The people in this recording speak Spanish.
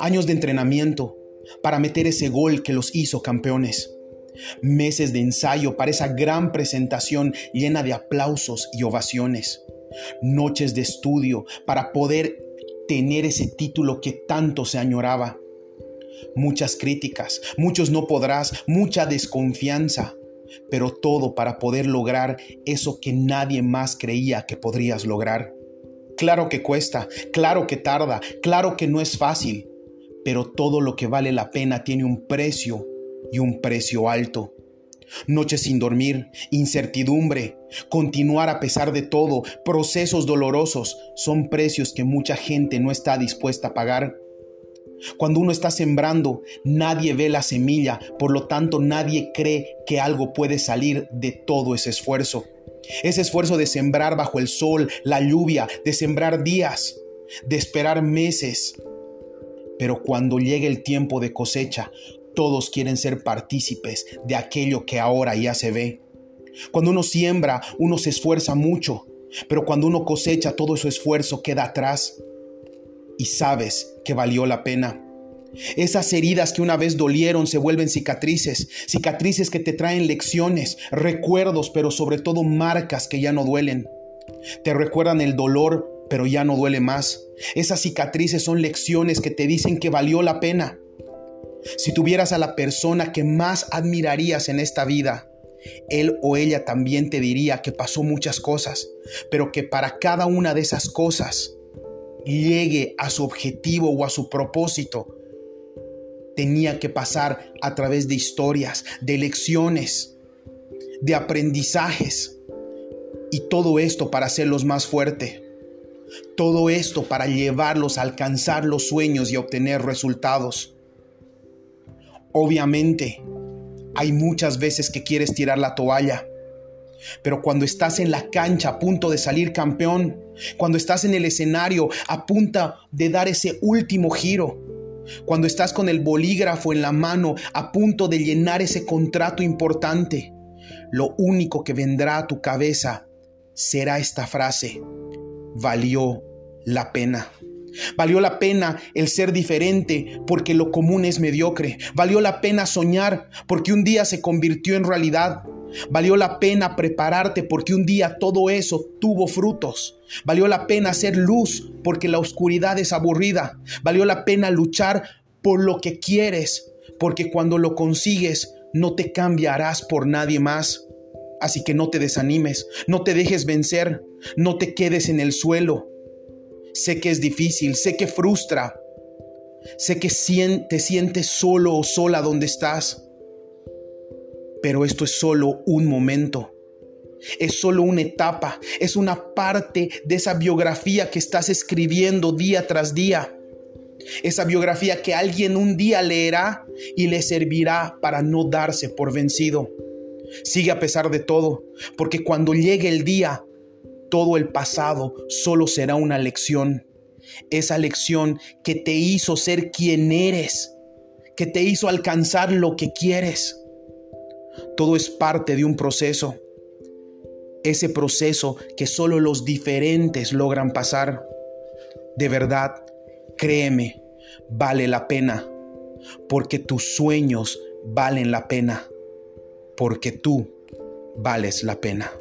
Años de entrenamiento para meter ese gol que los hizo campeones. Meses de ensayo para esa gran presentación llena de aplausos y ovaciones. Noches de estudio para poder tener ese título que tanto se añoraba. Muchas críticas, muchos no podrás, mucha desconfianza, pero todo para poder lograr eso que nadie más creía que podrías lograr. Claro que cuesta, claro que tarda, claro que no es fácil, pero todo lo que vale la pena tiene un precio y un precio alto. Noches sin dormir, incertidumbre, continuar a pesar de todo, procesos dolorosos, son precios que mucha gente no está dispuesta a pagar. Cuando uno está sembrando, nadie ve la semilla, por lo tanto nadie cree que algo puede salir de todo ese esfuerzo. Ese esfuerzo de sembrar bajo el sol, la lluvia, de sembrar días, de esperar meses. Pero cuando llegue el tiempo de cosecha, todos quieren ser partícipes de aquello que ahora ya se ve. Cuando uno siembra, uno se esfuerza mucho, pero cuando uno cosecha, todo su esfuerzo queda atrás y sabes que valió la pena. Esas heridas que una vez dolieron se vuelven cicatrices, cicatrices que te traen lecciones, recuerdos, pero sobre todo marcas que ya no duelen. Te recuerdan el dolor, pero ya no duele más. Esas cicatrices son lecciones que te dicen que valió la pena. Si tuvieras a la persona que más admirarías en esta vida, él o ella también te diría que pasó muchas cosas, pero que para cada una de esas cosas llegue a su objetivo o a su propósito, tenía que pasar a través de historias, de lecciones, de aprendizajes. Y todo esto para hacerlos más fuerte. Todo esto para llevarlos a alcanzar los sueños y obtener resultados. Obviamente, hay muchas veces que quieres tirar la toalla, pero cuando estás en la cancha a punto de salir campeón, cuando estás en el escenario a punto de dar ese último giro, cuando estás con el bolígrafo en la mano a punto de llenar ese contrato importante, lo único que vendrá a tu cabeza será esta frase, valió la pena. Valió la pena el ser diferente porque lo común es mediocre. Valió la pena soñar porque un día se convirtió en realidad. Valió la pena prepararte porque un día todo eso tuvo frutos. Valió la pena hacer luz porque la oscuridad es aburrida. Valió la pena luchar por lo que quieres porque cuando lo consigues no te cambiarás por nadie más. Así que no te desanimes, no te dejes vencer, no te quedes en el suelo. Sé que es difícil, sé que frustra, sé que te sientes solo o sola donde estás, pero esto es solo un momento. Es solo una etapa, es una parte de esa biografía que estás escribiendo día tras día. Esa biografía que alguien un día leerá y le servirá para no darse por vencido. Sigue a pesar de todo, porque cuando llegue el día todo el pasado solo será una lección. Esa lección que te hizo ser quien eres, que te hizo alcanzar lo que quieres. Todo es parte de un proceso. Ese proceso que solo los diferentes logran pasar. De verdad, créeme, vale la pena. Porque tus sueños valen la pena. Porque tú vales la pena.